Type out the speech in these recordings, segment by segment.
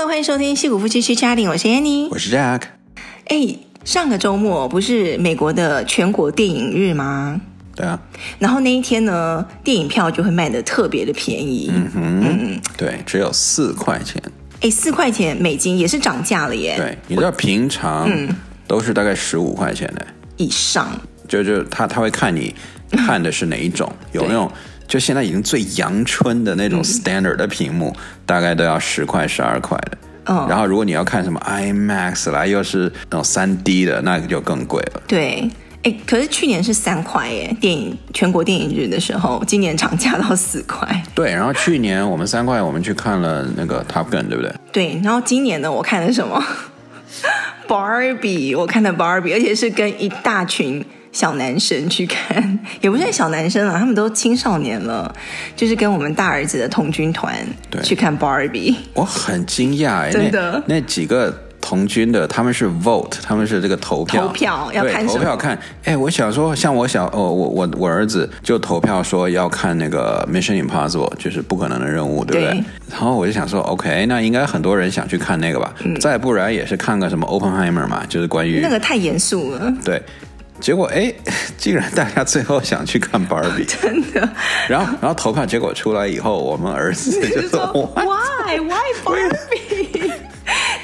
Hello，欢迎收听《戏骨夫妻去家庭》，我是 Annie，我是 Jack。哎，上个周末不是美国的全国电影日吗？对啊。然后那一天呢，电影票就会卖的特别的便宜。嗯哼，嗯，对，只有四块钱。哎，四块钱美金也是涨价了耶。对，你知道平常都是大概十五块钱的以上。就就他他会看你看的是哪一种，有那种。就现在已经最阳春的那种 standard 的屏幕，嗯、大概都要十块、十二块的。嗯，然后如果你要看什么 IMAX 啦，又是那种三 D 的，那个就更贵了。对，哎，可是去年是三块耶，电影全国电影日的时候，今年涨价到四块。对，然后去年我们三块，我们去看了那个 Top Gun，对不对？对，然后今年呢，我看的什么？Barbie，我看的 Barbie，而且是跟一大群。小男生去看，也不算小男生了，他们都青少年了，就是跟我们大儿子的童军团去看 Barbie。我很惊讶哎，真的那，那几个童军的他们是 vote，他们是这个投票，投票要看投票看。哎，我想说，像我小哦，我我我儿子就投票说要看那个 Mission Impossible，就是不可能的任务，对不对？对，然后我就想说，OK，那应该很多人想去看那个吧？嗯、再不然也是看个什么 Oppenheimer 嘛，就是关于那个太严肃了，对。结果哎，竟然大家最后想去看 Barbie，真的。然后，然后投票结果出来以后，我们儿子就说 Why Why Barbie？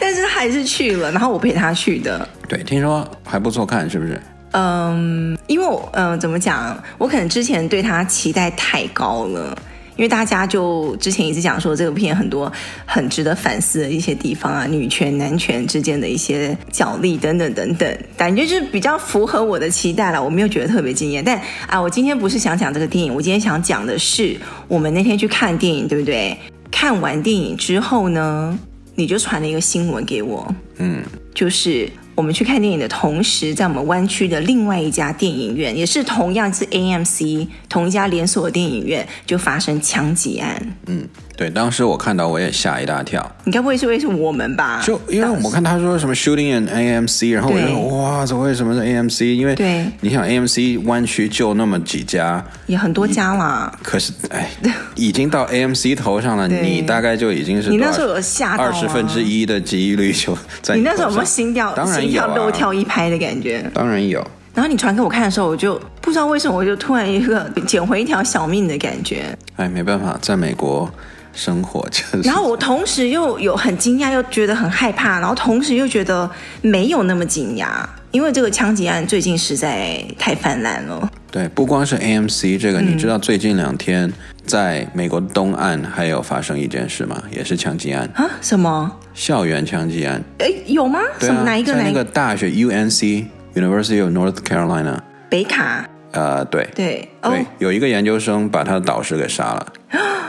但是他还是去了，然后我陪他去的。对，听说还不错看，是不是？嗯，因为我嗯，怎么讲？我可能之前对他期待太高了。因为大家就之前一直讲说这个片很多很值得反思的一些地方啊，女权男权之间的一些角力等等等等，感觉就是比较符合我的期待了。我没有觉得特别惊艳，但啊，我今天不是想讲这个电影，我今天想讲的是我们那天去看电影，对不对？看完电影之后呢，你就传了一个新闻给我，嗯，就是。我们去看电影的同时，在我们湾区的另外一家电影院，也是同样是 AMC 同一家连锁的电影院，就发生枪击案。嗯。对，当时我看到我也吓一大跳。你该不会是为是我们吧？就因为我看他说什么 shooting in AMC，然后我就说哇，怎么为什么是 AMC？因为对，你想 AMC 湾区就那么几家，也很多家啦。可是哎，已经到 AMC 头上了，你大概就已经是你那时候有吓到二十分之一的几率就在你。你那时候有没有心跳？当然有，心跳漏跳一拍的感觉。当然有。然后你传给我看的时候，我就不知道为什么，我就突然一个捡回一条小命的感觉。哎，没办法，在美国。生活就是，然后我同时又有很惊讶，又觉得很害怕，然后同时又觉得没有那么惊讶，因为这个枪击案最近实在太泛滥了。对，不光是 AMC 这个，嗯、你知道最近两天在美国东岸还有发生一件事吗？也是枪击案啊？什么？校园枪击案？哎，有吗？对啊、什么？哪一个？在那个大学 UNC University of North Carolina 北卡。呃，对对对，哦、有一个研究生把他的导师给杀了。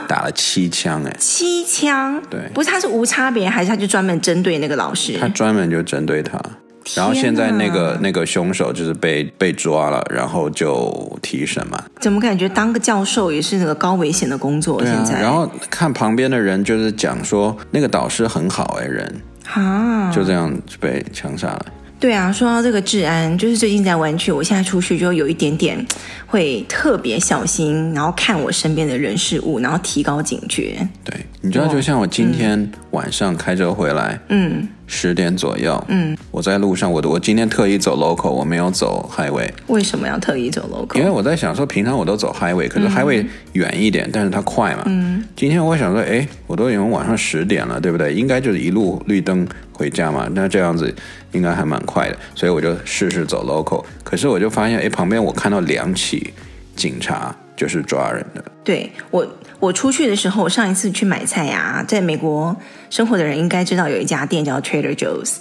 打了七枪哎，七枪，对，不是他是无差别，还是他就专门针对那个老师？他专门就针对他，然后现在那个那个凶手就是被被抓了，然后就提审嘛。怎么感觉当个教授也是那个高危险的工作？现在，然后看旁边的人就是讲说那个导师很好哎，人啊，就这样被枪杀了。对啊，说到这个治安，就是最近在湾区，我现在出去就有一点点会特别小心，然后看我身边的人事物，然后提高警觉。对，你知道，就像我今天晚上开车回来，嗯，十点左右，嗯，我在路上，我我今天特意走 local，我没有走 highway。为什么要特意走 local？因为我在想说，平常我都走 highway，可是 highway 远一点，嗯、但是它快嘛。嗯，今天我想说，哎，我都已经晚上十点了，对不对？应该就是一路绿灯。回家嘛，那这样子应该还蛮快的，所以我就试试走 local。可是我就发现，哎，旁边我看到两起警察，就是抓人的。对，我。我出去的时候，我上一次去买菜呀、啊，在美国生活的人应该知道有一家店叫 Trader Joe's，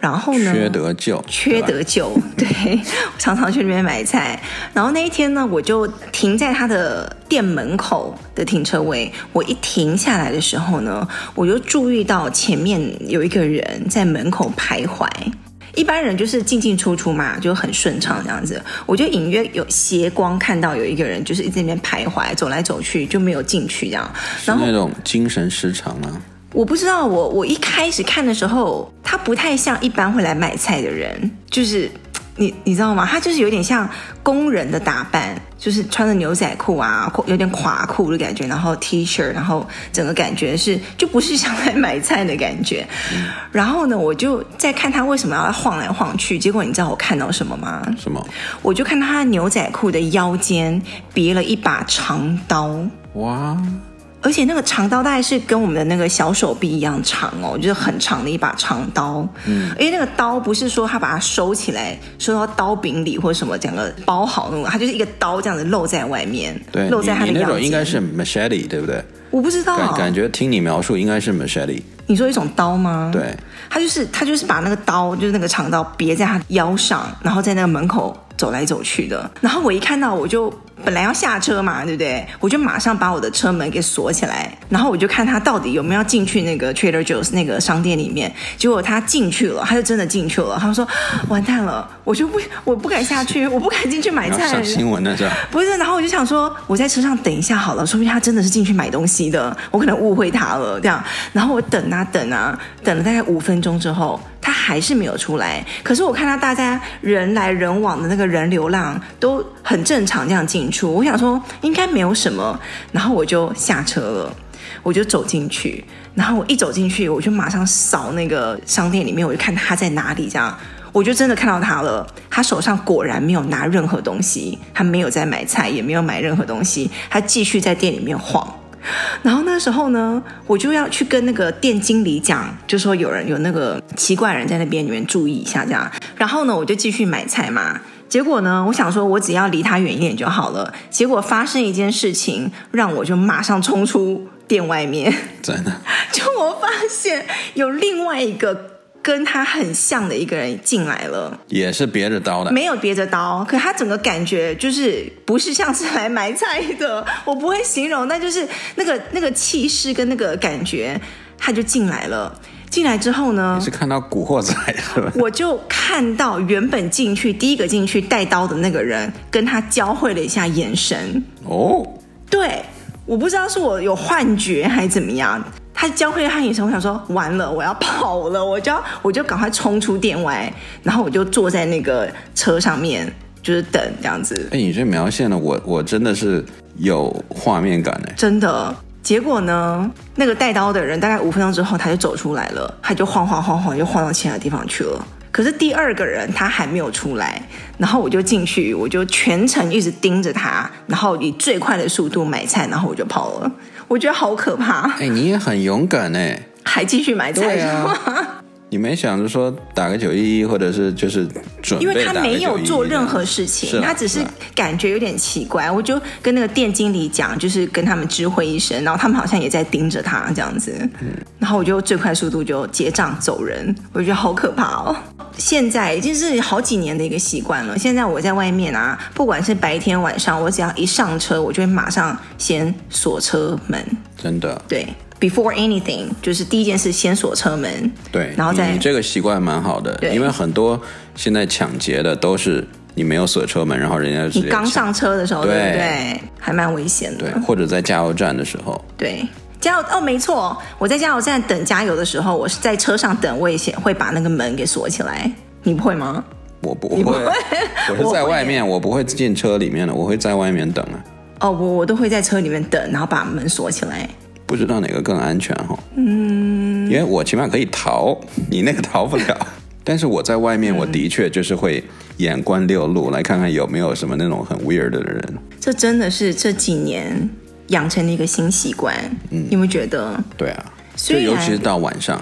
然后呢，缺德舅，缺德舅，对，我常常去那边买菜。然后那一天呢，我就停在他的店门口的停车位，我一停下来的时候呢，我就注意到前面有一个人在门口徘徊。一般人就是进进出出嘛，就很顺畅这样子。我就隐约有斜光看到有一个人，就是一直在那边徘徊，走来走去，就没有进去这样。然后是那种精神失常啊？我不知道，我我一开始看的时候，他不太像一般会来买菜的人，就是你你知道吗？他就是有点像工人的打扮，就是穿着牛仔裤啊，有点垮裤的感觉，然后 T 恤，然后整个感觉是就不是像来买菜的感觉。嗯、然后呢，我就在看他为什么要晃来晃去。结果你知道我看到什么吗？什么？我就看到他牛仔裤的腰间别了一把长刀。哇！而且那个长刀大概是跟我们的那个小手臂一样长哦，就是很长的一把长刀。嗯，因为那个刀不是说他把它收起来，收到刀柄里或者什么，整个包好那种，它就是一个刀这样子露在外面，对，露在他的腰那种应该是 machete，对不对？我不知道，感感觉听你描述应该是 machete。你说一种刀吗？对，他就是他就是把那个刀，就是那个长刀别在他腰上，然后在那个门口走来走去的。然后我一看到我就。本来要下车嘛，对不对？我就马上把我的车门给锁起来，然后我就看他到底有没有进去那个 Trader Joe's 那个商店里面。结果他进去了，他就真的进去了。他说：“完蛋了，我就不，我不敢下去，我不敢进去买菜。”上新闻那是？不是，然后我就想说，我在车上等一下好了，说不定他真的是进去买东西的，我可能误会他了这样。然后我等啊等啊，等了大概五分钟之后。他还是没有出来，可是我看到大家人来人往的那个人流量都很正常，这样进出，我想说应该没有什么，然后我就下车了，我就走进去，然后我一走进去，我就马上扫那个商店里面，我就看他在哪里，这样我就真的看到他了，他手上果然没有拿任何东西，他没有在买菜，也没有买任何东西，他继续在店里面晃。然后那时候呢，我就要去跟那个店经理讲，就说有人有那个奇怪人在那边，你们注意一下这样。然后呢，我就继续买菜嘛。结果呢，我想说我只要离他远一点就好了。结果发生一件事情，让我就马上冲出店外面。真的？就我发现有另外一个。跟他很像的一个人进来了，也是别着刀的，没有别着刀，可他整个感觉就是不是像是来买菜的，我不会形容，那就是那个那个气势跟那个感觉，他就进来了。进来之后呢，你是看到古惑仔是吧？我就看到原本进去第一个进去带刀的那个人，跟他交汇了一下眼神。哦，对，我不知道是我有幻觉还是怎么样。他教会他眼神，我想说完了，我要跑了，我就要我就赶快冲出店外，然后我就坐在那个车上面，就是等这样子。哎，你这描线的我我真的是有画面感哎，真的。结果呢，那个带刀的人大概五分钟之后他就走出来了，他就晃晃晃晃就晃到其他地方去了。可是第二个人他还没有出来，然后我就进去，我就全程一直盯着他，然后以最快的速度买菜，然后我就跑了。我觉得好可怕！哎，你也很勇敢哎，还继续买菜是吗？你没想着说打个九一一，或者是就是准？因为他没有做任何事情，他只是感觉有点奇怪。我就跟那个店经理讲，就是跟他们知会一声，然后他们好像也在盯着他这样子。嗯，然后我就最快速度就结账走人。我觉得好可怕哦！现在已经是好几年的一个习惯了。现在我在外面啊，不管是白天晚上，我只要一上车，我就会马上先锁车门。真的？对。Before anything，就是第一件事先锁车门。对，然后再你这个习惯蛮好的，因为很多现在抢劫的都是你没有锁车门，然后人家你刚上车的时候，对，对不对？还蛮危险的。对，或者在加油站的时候。对，加油哦，没错，我在加油站等加油的时候，我是在车上等，我也先会把那个门给锁起来。你不会吗？我不会，不会 我是在外面，我，我不会进车里面的，我会在外面等啊。哦，我我都会在车里面等，然后把门锁起来。不知道哪个更安全哈？嗯，因为我起码可以逃，你那个逃不了。但是我在外面，我的确就是会眼观六路，来看看有没有什么那种很 weird 的人。这真的是这几年养成了一个新习惯。嗯，你有没有觉得？对啊，所以尤其是到晚上。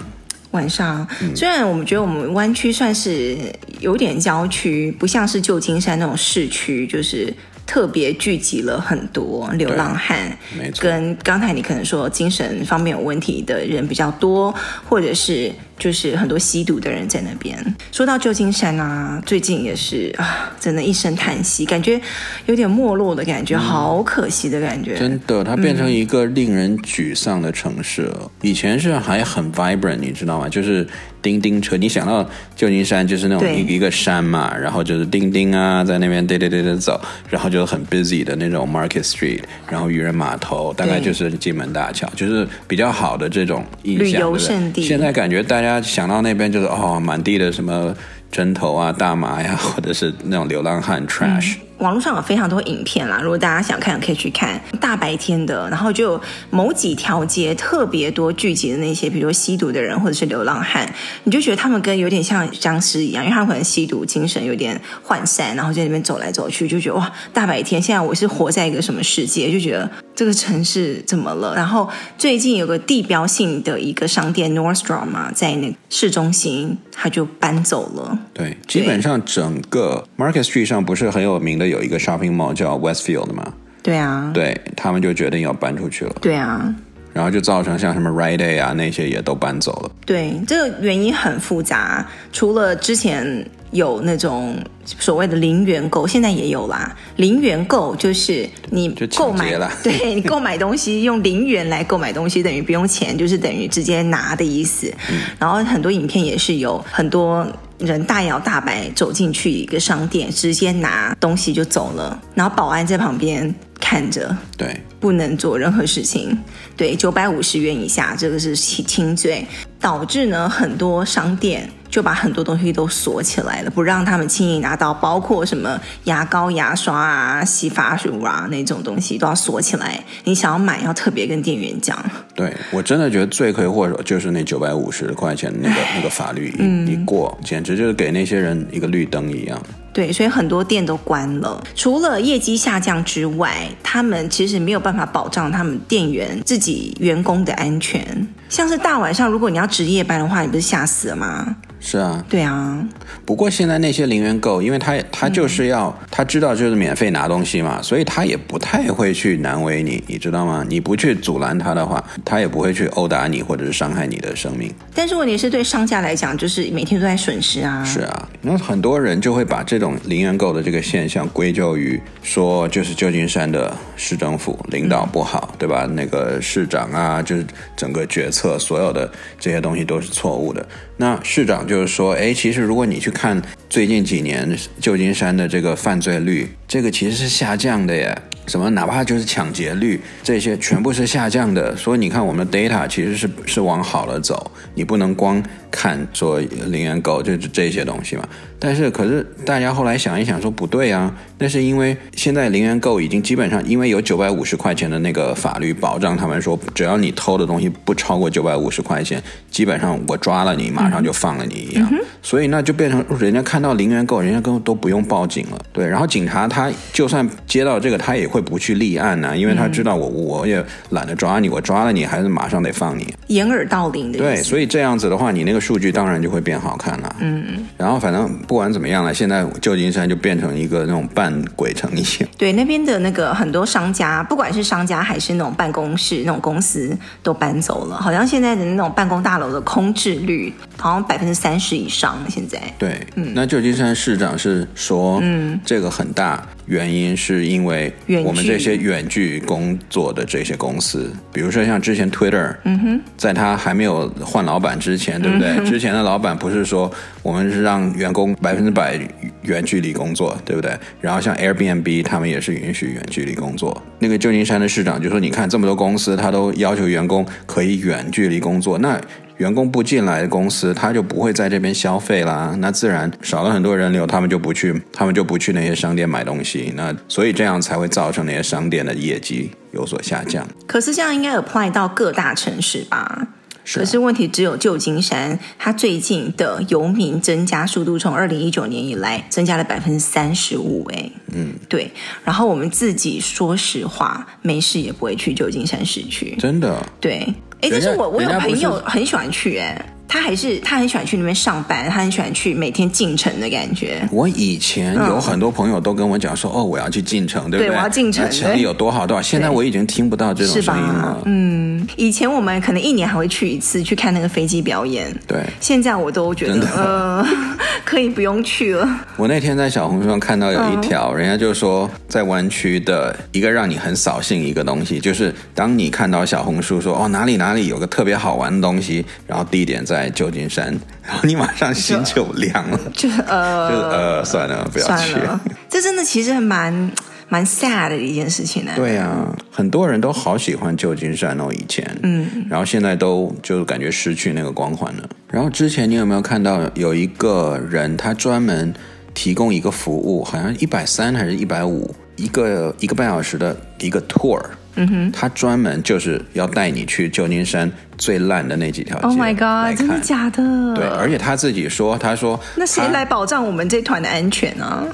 晚上，虽然我们觉得我们湾区算是有点郊区，不像是旧金山那种市区，就是。特别聚集了很多流浪汉，跟刚才你可能说精神方面有问题的人比较多，或者是。就是很多吸毒的人在那边。说到旧金山啊，最近也是啊，真的一声叹息，感觉有点没落的感觉，好可惜的感觉。真的，它变成一个令人沮丧的城市了。嗯、以前是还很 vibrant，你知道吗？就是叮叮车，你想到旧金山就是那种一一个山嘛，然后就是叮叮啊，在那边嘚嘚嘚嘚走，然后就很 busy 的那种 Market Street，然后渔人码头，大概就是金门大桥，就是比较好的这种印象。旅游胜地。现在感觉大家。大家想到那边就是哦，满地的什么针头啊、大麻呀，或者是那种流浪汉 trash。嗯网络上有非常多影片啦，如果大家想看，可以去看。大白天的，然后就某几条街特别多聚集的那些，比如说吸毒的人或者是流浪汉，你就觉得他们跟有点像僵尸一样，因为他们可能吸毒，精神有点涣散，然后在那边走来走去，就觉得哇，大白天，现在我是活在一个什么世界？就觉得这个城市怎么了？然后最近有个地标性的一个商店 Nordstrom 嘛，在那个市中心，他就搬走了。对，基本上整个 Market Street 上不是很有名的。有一个 shopping mall 叫 Westfield 吗？对啊，对他们就决定要搬出去了。对啊，然后就造成像什么 Rite Aid 啊那些也都搬走了。对，这个原因很复杂。除了之前有那种所谓的零元购，现在也有啦。零元购就是你购买了，对你购买东西用零元来购买东西，等于不用钱，就是等于直接拿的意思。嗯，然后很多影片也是有很多。人大摇大摆走进去一个商店，直接拿东西就走了，然后保安在旁边看着，对，不能做任何事情，对，九百五十元以下，这个是轻轻罪，导致呢很多商店。就把很多东西都锁起来了，不让他们轻易拿到，包括什么牙膏、牙刷啊、洗发乳啊那种东西都要锁起来。你想要买，要特别跟店员讲。对，我真的觉得罪魁祸首就是那九百五十块钱那个那个法律一一过，简直就是给那些人一个绿灯一样。对，所以很多店都关了。除了业绩下降之外，他们其实没有办法保障他们店员自己员工的安全。像是大晚上，如果你要值夜班的话，你不是吓死了吗？是啊，对啊。不过现在那些零元购，因为他他就是要、嗯、他知道就是免费拿东西嘛，所以他也不太会去难为你，你知道吗？你不去阻拦他的话，他也不会去殴打你或者是伤害你的生命。但是问题是对商家来讲，就是每天都在损失啊。是啊，那很多人就会把这种零元购的这个现象归咎于说，就是旧金山的市政府领导不好，嗯、对吧？那个市长啊，就是整个决策所有的这些东西都是错误的。那市长就就是说，哎，其实如果你去看最近几年旧金山的这个犯罪率，这个其实是下降的耶。什么？哪怕就是抢劫率，这些全部是下降的。所以你看，我们的 data 其实是是往好了走。你不能光看说零元购就是这些东西嘛。但是，可是大家后来想一想，说不对啊。那是因为现在零元购已经基本上，因为有九百五十块钱的那个法律保障，他们说只要你偷的东西不超过九百五十块钱，基本上我抓了你，马上就放了你一样。嗯、所以那就变成人家看到零元购，人家根本都不用报警了。对，然后警察他就算接到这个，他也会不去立案呢、啊，因为他知道我我也懒得抓你，我抓了你还是马上得放你。掩耳盗铃的。对，所以这样子的话，你那个数据当然就会变好看了。嗯嗯。然后反正不管怎么样了，现在旧金山就变成一个那种半鬼城一些。对，那边的那个很多商家，不管是商家还是那种办公室那种公司，都搬走了。好像现在的那种办公大楼的空置率，好像百分之三十以上。现在。对，嗯。那旧金山市长是说，嗯，这个很大原因是因为我们这些远距工作的这些公司，比如说像之前 Twitter，嗯哼，在他还没有换老板之前，对不对？嗯、之前的老板不是说我们是让员工百分之百远距离工作，对不对？然后像 Airbnb，他们也是允许远距离工作。那个旧金山的市长就说：“你看这么多公司，他都要求员工可以远距离工作，那。”员工不进来的公司，他就不会在这边消费啦，那自然少了很多人流，他们就不去，他们就不去那些商店买东西，那所以这样才会造成那些商店的业绩有所下降。可是这样应该 apply 到各大城市吧？可是问题只有旧金山，它最近的游民增加速度从二零一九年以来增加了百分之三十五，哎，嗯，对。然后我们自己说实话，没事也不会去旧金山市区，真的，对。哎，但是我我有朋友很喜欢去，哎。他还是他很喜欢去那边上班，他很喜欢去每天进城的感觉。我以前有很多朋友都跟我讲说，嗯、哦，我要去进城，对不对？对，我要进城，城里有多好多好。现在我已经听不到这种声音了。嗯，以前我们可能一年还会去一次去看那个飞机表演。对，现在我都觉得呃，可以不用去了。我那天在小红书上看到有一条，嗯、人家就说在湾区的一个让你很扫兴一个东西，就是当你看到小红书说哦哪里哪里有个特别好玩的东西，然后地点在。在旧金山，然后你马上心就凉了，就，就呃，就呃，算了，不要去了。这真的其实还蛮蛮 sad 的一件事情呢。对呀、啊，很多人都好喜欢旧金山哦，以前，嗯，然后现在都就感觉失去那个光环了。然后之前你有没有看到有一个人，他专门提供一个服务，好像一百三还是一百五，一个一个半小时的一个 tour。嗯哼，他专门就是要带你去旧金山最烂的那几条街。Oh my god！真的假的？对，而且他自己说，他说，那谁来保障我们这团的安全呢？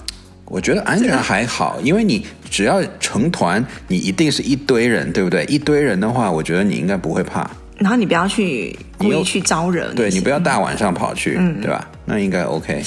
我觉得安全还好，因为你只要成团，你一定是一堆人，对不对？一堆人的话，我觉得你应该不会怕。然后你不要去故意去招惹，对，你不要大晚上跑去，嗯、对吧？那应该 OK。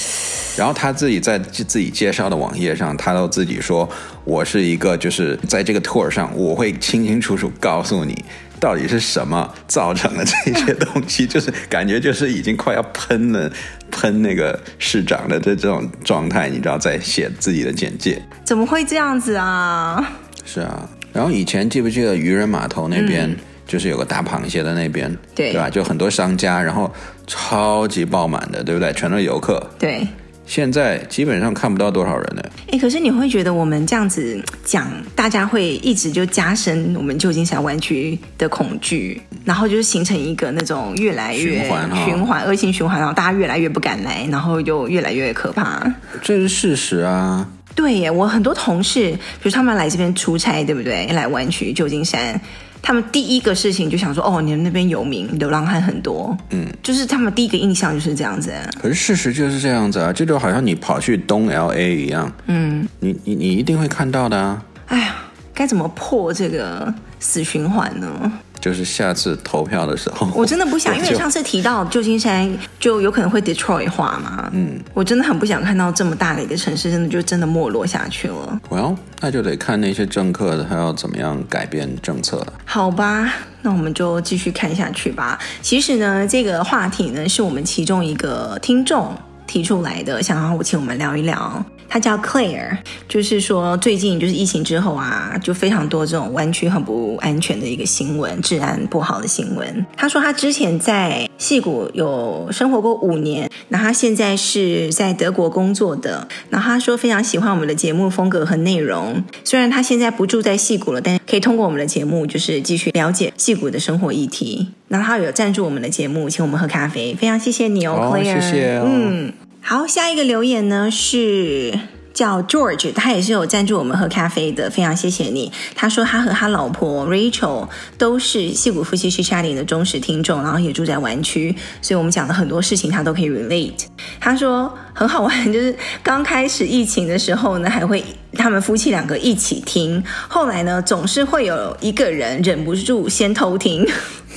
然后他自己在自己介绍的网页上，他都自己说，我是一个就是在这个 tour 上，我会清清楚楚告诉你到底是什么造成了这些东西，就是感觉就是已经快要喷了，喷那个市长的这这种状态，你知道，在写自己的简介。怎么会这样子啊？是啊。然后以前记不记得渔人码头那边？嗯就是有个大螃蟹的那边，对，对吧？就很多商家，然后超级爆满的，对不对？全都是游客。对，现在基本上看不到多少人呢。哎，可是你会觉得我们这样子讲，大家会一直就加深我们旧金山湾区的恐惧，然后就是形成一个那种越来越循环、循环、恶性循环，然后大家越来越不敢来，然后就越来越可怕。这是事实啊。对耶，我很多同事，比如他们来这边出差，对不对？来湾区旧金山。他们第一个事情就想说，哦，你们那边有名，流浪汉很多，嗯，就是他们第一个印象就是这样子。可是事实就是这样子啊，这就好像你跑去东 LA 一样，嗯，你你你一定会看到的啊。哎呀，该怎么破这个死循环呢？就是下次投票的时候，我真的不想，因为上次提到旧金山就有可能会 Detroit 化嘛。嗯，我真的很不想看到这么大的一个城市，真的就真的没落下去了。Well，那就得看那些政客他要怎么样改变政策了。好吧，那我们就继续看下去吧。其实呢，这个话题呢，是我们其中一个听众提出来的，想要我请我们聊一聊。他叫 Claire，就是说最近就是疫情之后啊，就非常多这种湾区很不安全的一个新闻，治安不好的新闻。他说他之前在戏谷有生活过五年，那他现在是在德国工作的。然后他说非常喜欢我们的节目风格和内容，虽然他现在不住在戏谷了，但可以通过我们的节目就是继续了解戏谷的生活议题。然后他有赞助我们的节目，请我们喝咖啡，非常谢谢你哦，Claire。谢谢哦。嗯。好，下一个留言呢是叫 George，他也是有赞助我们喝咖啡的，非常谢谢你。他说他和他老婆 Rachel 都是戏骨夫妻去 chatting 的忠实听众，然后也住在湾区，所以我们讲的很多事情他都可以 relate。他说很好玩，就是刚开始疫情的时候呢，还会他们夫妻两个一起听，后来呢总是会有一个人忍不住先偷听。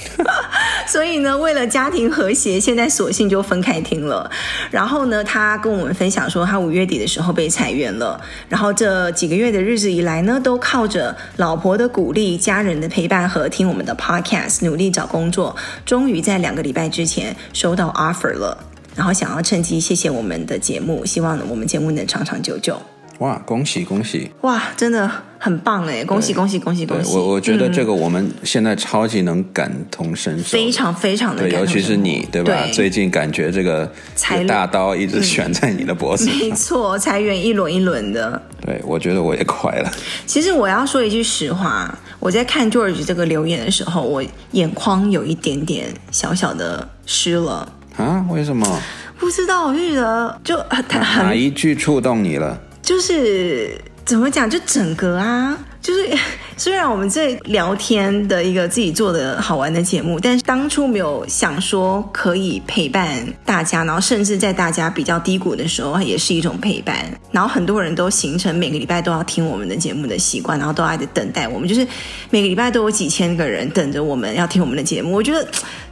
所以呢，为了家庭和谐，现在索性就分开听了。然后呢，他跟我们分享说，他五月底的时候被裁员了。然后这几个月的日子以来呢，都靠着老婆的鼓励、家人的陪伴和听我们的 podcast，努力找工作。终于在两个礼拜之前收到 offer 了。然后想要趁机谢谢我们的节目，希望我们节目能长长久久。哇，恭喜恭喜！哇，真的很棒哎！恭喜恭喜恭喜恭喜！我我觉得这个我们现在超级能感同身受，非常非常的尤其是你，对吧？对，最近感觉这个大刀一直悬在你的脖子上，没错，裁员一轮一轮的。对，我觉得我也快了。其实我要说一句实话，我在看 George 这个留言的时候，我眼眶有一点点小小的湿了啊？为什么？不知道，我就觉得就很哪一句触动你了？就是怎么讲，就整个啊，就是 虽然我们这聊天的一个自己做的好玩的节目，但是当初没有想说可以陪伴大家，然后甚至在大家比较低谷的时候也是一种陪伴，然后很多人都形成每个礼拜都要听我们的节目的习惯，然后都还得等待我们，就是每个礼拜都有几千个人等着我们要听我们的节目，我觉得。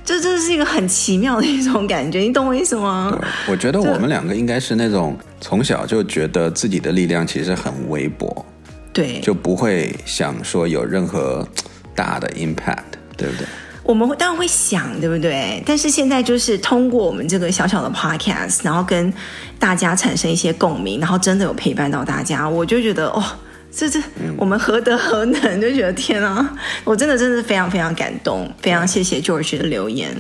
这这是一个很奇妙的一种感觉，你懂我意思吗？我觉得我们两个应该是那种从小就觉得自己的力量其实很微薄，对，就不会想说有任何大的 impact，对不对？我们会当然会想，对不对？但是现在就是通过我们这个小小的 podcast，然后跟大家产生一些共鸣，然后真的有陪伴到大家，我就觉得哦。这这，我们何德何能？就觉得天啊，我真的真的非常非常感动，非常谢谢 George 的留言。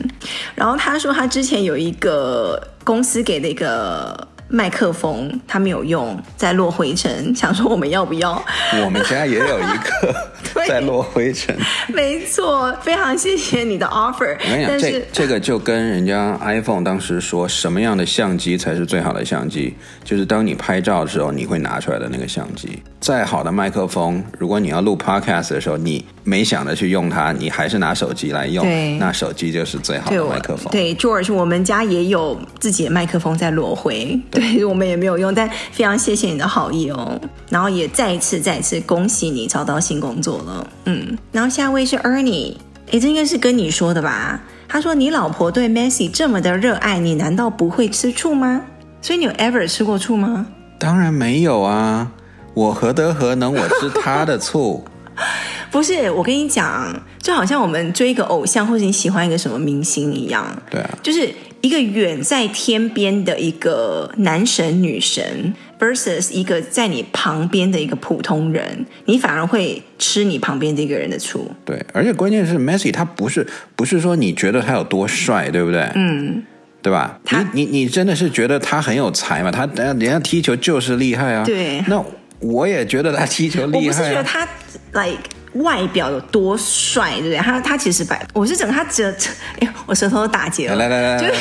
然后他说他之前有一个公司给的一个麦克风他没有用，在落灰尘，想说我们要不要？我们家也有一个 在落灰尘。没错，非常谢谢你的 offer。我跟你讲，这这个就跟人家 iPhone 当时说什么样的相机才是最好的相机，就是当你拍照的时候你会拿出来的那个相机。再好的麦克风，如果你要录 Podcast 的时候，你没想着去用它，你还是拿手机来用，对那手机就是最好的麦克风。对，对，George，我们家也有自己的麦克风在落灰。对，我们也没有用，但非常谢谢你的好意哦。然后也再一次、再一次恭喜你找到新工作了。嗯，然后下一位是 Ernie，哎，这应该是跟你说的吧？他说你老婆对 Messi 这么的热爱，你难道不会吃醋吗？所以你有 ever 吃过醋吗？当然没有啊，我何德何能我吃他的醋？不是，我跟你讲，就好像我们追一个偶像，或者你喜欢一个什么明星一样。对啊，就是。一个远在天边的一个男神女神，versus 一个在你旁边的一个普通人，你反而会吃你旁边这个人的醋。对，而且关键是 Messi，他不是不是说你觉得他有多帅，对不对？嗯，对吧？他你你你真的是觉得他很有才嘛？他人家踢球就是厉害啊。对，那我也觉得他踢球厉害啊。我不是觉得他 like。外表有多帅，对不对？他他其实白，我是整个他整，哎，我舌头都打结了。来来来，就是，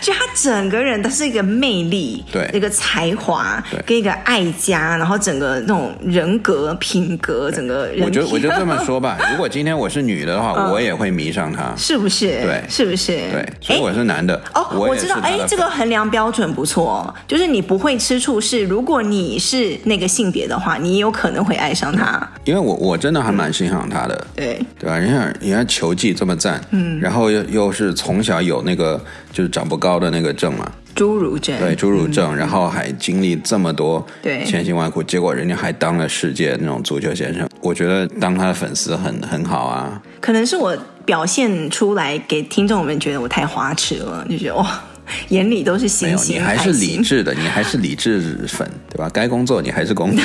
就他整个人，他是一个魅力，对，一个才华，跟一个爱家，然后整个那种人格品格，整个人。我就我就这么说吧，如果今天我是女的的话，我也会迷上他，是不是？对，是不是？对，所以我是男的。哦，我知道，哎，这个衡量标准不错，就是你不会吃醋，是如果你是那个性别的话，你有可能会爱上他。因为我我真的还蛮欣赏他的，嗯、对。对吧？人家人家球技这么赞，嗯，然后又又是从小有那个就是长不高的那个症嘛，侏儒症，对，侏儒症，嗯、然后还经历这么多对。千辛万苦，结果人家还当了世界那种足球先生，我觉得当他的粉丝很很好啊。可能是我表现出来给听众们觉得我太花痴了，就觉得哇。眼里都是星星，你还是理智的，你还是理智粉，对吧？该工作你还是工作，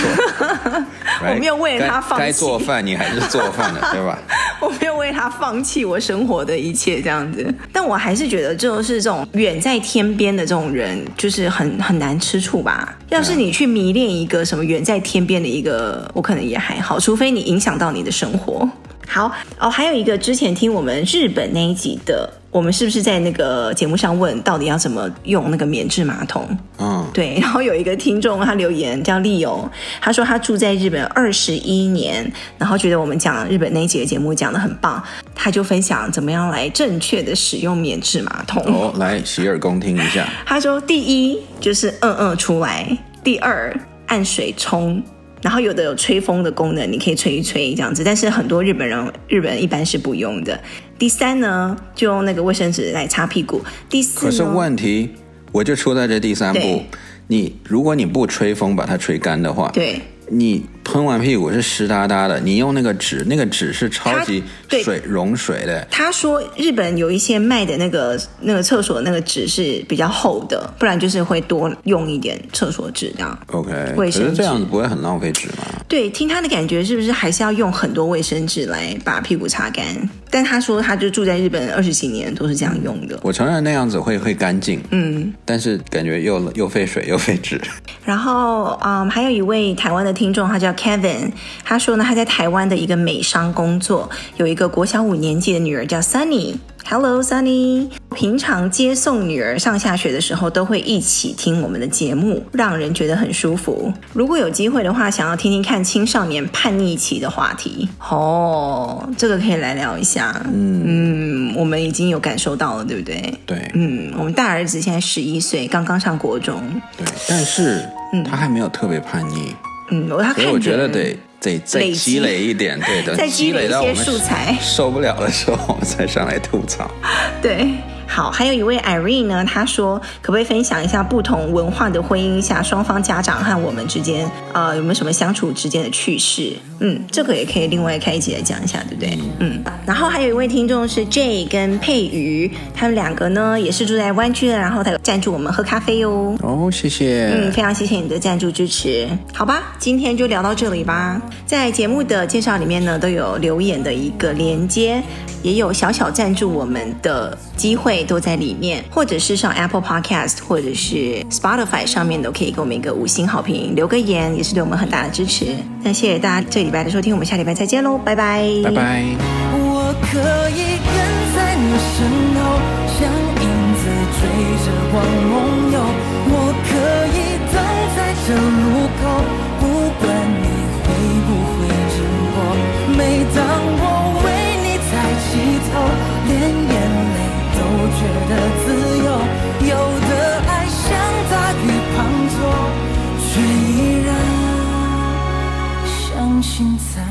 我没有为他放弃。该做饭你还是做饭的，对吧？我没有为他放弃我生活的一切，这样子。但我还是觉得，就是这种远在天边的这种人，就是很很难吃醋吧。要是你去迷恋一个什么远在天边的一个，我可能也还好，除非你影响到你的生活。好哦，还有一个之前听我们日本那一集的。我们是不是在那个节目上问到底要怎么用那个免治马桶？嗯，对。然后有一个听众他留言叫利友，他说他住在日本二十一年，然后觉得我们讲日本那一集的节目讲的很棒，他就分享怎么样来正确的使用免治马桶。哦，来洗耳恭听一下。他说第一就是嗯嗯出来，第二按水冲。然后有的有吹风的功能，你可以吹一吹这样子，但是很多日本人日本人一般是不用的。第三呢，就用那个卫生纸来擦屁股。第四，可是问题我就出在这第三步，你如果你不吹风把它吹干的话，对。你喷完屁股是湿哒哒的，你用那个纸，那个纸是超级水溶水的。他说日本有一些卖的那个那个厕所那个纸是比较厚的，不然就是会多用一点厕所纸这样。OK，卫生纸，可是这样子不会很浪费纸吗？对，听他的感觉是不是还是要用很多卫生纸来把屁股擦干？但他说他就住在日本二十几年都是这样用的。我承认那样子会会干净，嗯，但是感觉又又费水又费纸。然后，嗯，还有一位台湾的听众，他叫 Kevin，他说呢，他在台湾的一个美商工作，有一个国小五年级的女儿叫 Sunny。Hello Sunny，平常接送女儿上下学的时候，都会一起听我们的节目，让人觉得很舒服。如果有机会的话，想要听听看青少年叛逆期的话题哦，这个可以来聊一下。嗯嗯，我们已经有感受到了，对不对？对，嗯，我们大儿子现在十一岁，刚刚上国中。对，但是他还没有特别叛逆。嗯，他所以我觉得得。得再积累一点，对的，再积累一些素材，受不了的时候我们再上来吐槽。对，好，还有一位 Irene 呢，她说可不可以分享一下不同文化的婚姻下双方家长和我们之间，呃，有没有什么相处之间的趣事？嗯，这个也可以另外开一集来讲一下，对不对？嗯，然后还有一位听众是 J 跟佩瑜，他们两个呢也是住在湾区的，然后他有赞助我们喝咖啡哦。哦，谢谢。嗯，非常谢谢你的赞助支持。好吧，今天就聊到这里吧。在节目的介绍里面呢，都有留言的一个连接，也有小小赞助我们的机会都在里面，或者是上 Apple Podcast 或者是 Spotify 上面都可以给我们一个五星好评，留个言也是对我们很大的支持。那谢谢大家这礼拜的收听，我们下礼拜再见喽，拜拜，拜拜。我可以跟在你身后，像影子追着光梦游。我可以等在这路口，心在。